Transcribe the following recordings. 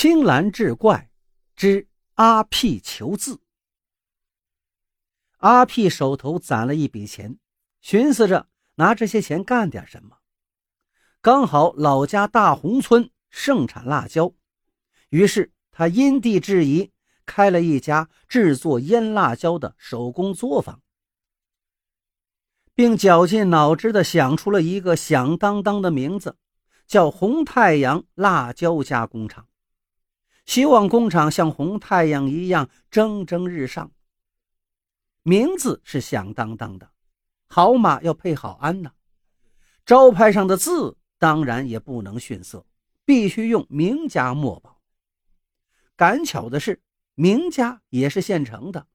青蓝志怪之阿屁求字。阿屁手头攒了一笔钱，寻思着拿这些钱干点什么。刚好老家大红村盛产辣椒，于是他因地制宜开了一家制作腌辣椒的手工作坊，并绞尽脑汁的想出了一个响当当的名字，叫“红太阳辣椒加工厂”，希望工厂像红太阳一样蒸蒸日上。名字是响当当的，好马要配好鞍呐。招牌上的字当然也不能逊色，必须用名家墨宝。赶巧的是，名家也是现成的。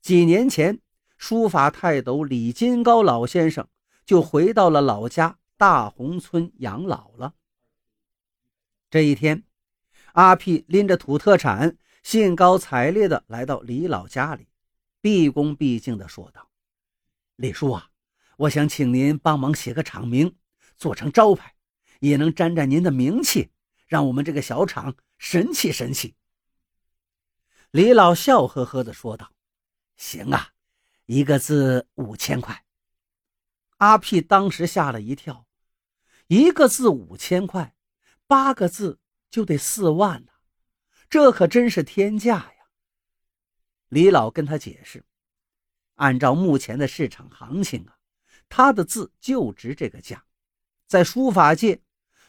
几年前，书法泰斗李金高老先生就回到了老家大红村养老了。这一天，阿屁拎着土特产，兴高采烈地来到李老家里。毕恭毕敬地说道：“李叔啊，我想请您帮忙写个厂名，做成招牌，也能沾沾您的名气，让我们这个小厂神气神气。”李老笑呵呵地说道：“行啊，一个字五千块。”阿屁当时吓了一跳，一个字五千块，八个字就得四万呢，这可真是天价呀！李老跟他解释：“按照目前的市场行情啊，他的字就值这个价。在书法界，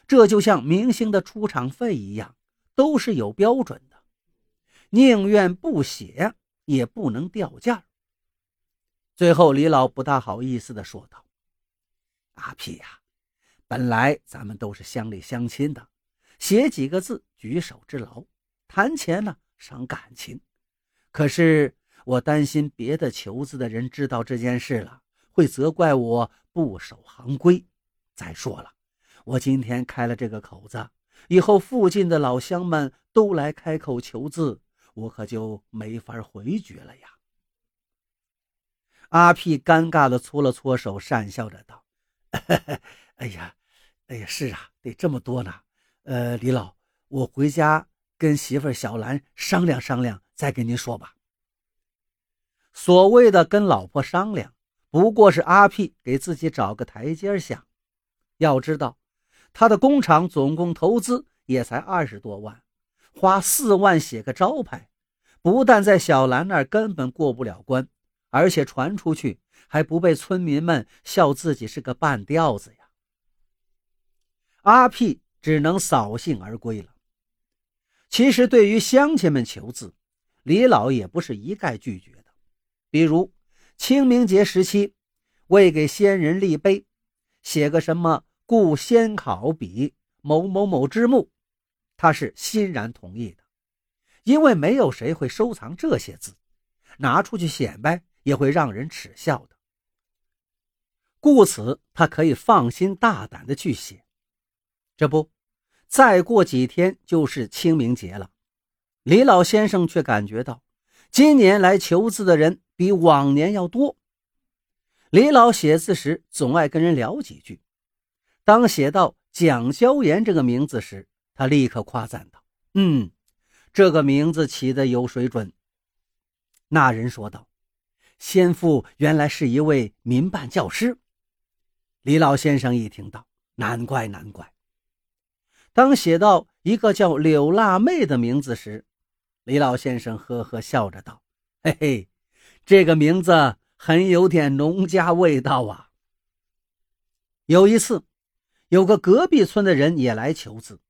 这就像明星的出场费一样，都是有标准的，宁愿不写也不能掉价。”最后，李老不大好意思地说道：“阿屁呀，本来咱们都是乡里乡亲的，写几个字举手之劳，谈钱呢伤感情。”可是我担心别的求字的人知道这件事了，会责怪我不守行规。再说了，我今天开了这个口子，以后附近的老乡们都来开口求字，我可就没法回绝了呀。阿屁尴尬的搓了搓手，讪笑着道：“ 哎呀，哎呀，是啊，得这么多呢。呃，李老，我回家跟媳妇小兰商量商量。”再跟您说吧。所谓的跟老婆商量，不过是阿屁给自己找个台阶下。要知道，他的工厂总共投资也才二十多万，花四万写个招牌，不但在小兰那儿根本过不了关，而且传出去还不被村民们笑自己是个半吊子呀。阿屁只能扫兴而归了。其实，对于乡亲们求字，李老也不是一概拒绝的，比如清明节时期，为给先人立碑，写个什么“故先考笔某某某之墓”，他是欣然同意的，因为没有谁会收藏这些字，拿出去显摆也会让人耻笑的，故此他可以放心大胆的去写。这不，再过几天就是清明节了。李老先生却感觉到，今年来求字的人比往年要多。李老写字时总爱跟人聊几句，当写到蒋萧岩这个名字时，他立刻夸赞道：“嗯，这个名字起得有水准。”那人说道：“先父原来是一位民办教师。”李老先生一听到，难怪难怪。当写到一个叫柳腊妹的名字时，李老先生呵呵笑着道：“嘿嘿，这个名字很有点农家味道啊。”有一次，有个隔壁村的人也来求字，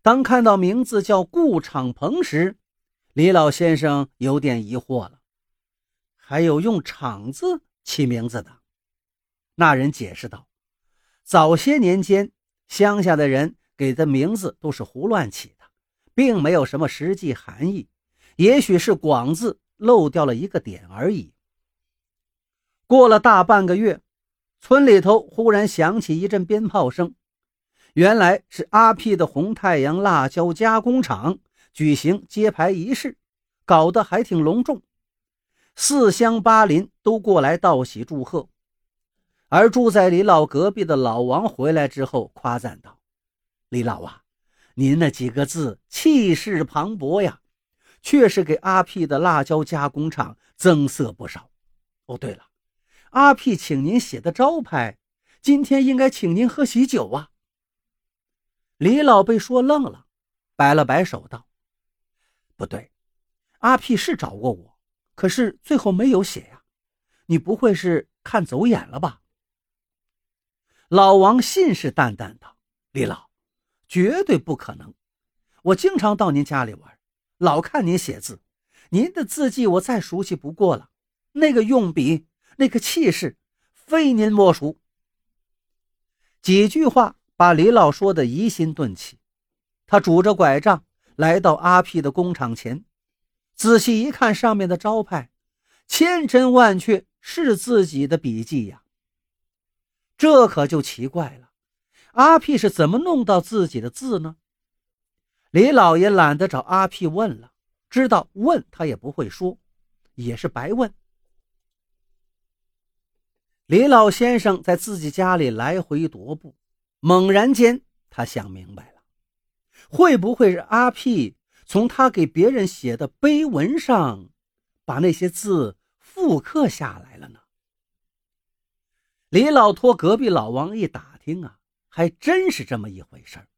当看到名字叫顾敞鹏时，李老先生有点疑惑了：“还有用‘厂’字起名字的？”那人解释道：“早些年间，乡下的人给的名字都是胡乱起的。”并没有什么实际含义，也许是“广”字漏掉了一个点而已。过了大半个月，村里头忽然响起一阵鞭炮声，原来是阿屁的红太阳辣椒加工厂举行揭牌仪式，搞得还挺隆重，四乡八邻都过来道喜祝贺。而住在李老隔壁的老王回来之后，夸赞道：“李老啊。”您那几个字气势磅礴呀，确实给阿屁的辣椒加工厂增色不少。哦，对了，阿屁请您写的招牌，今天应该请您喝喜酒啊。李老被说愣了，摆了摆手道：“不对，阿屁是找过我，可是最后没有写呀。你不会是看走眼了吧？”老王信誓旦旦道：“李老。”绝对不可能！我经常到您家里玩，老看您写字，您的字迹我再熟悉不过了。那个用笔，那个气势，非您莫属。几句话把李老说的疑心顿起，他拄着拐杖来到阿屁的工厂前，仔细一看上面的招牌，千真万确是自己的笔迹呀。这可就奇怪了。阿屁是怎么弄到自己的字呢？李老爷懒得找阿屁问了，知道问他也不会说，也是白问。李老先生在自己家里来回踱步，猛然间他想明白了，会不会是阿屁从他给别人写的碑文上，把那些字复刻下来了呢？李老托隔壁老王一打听啊。还真是这么一回事儿。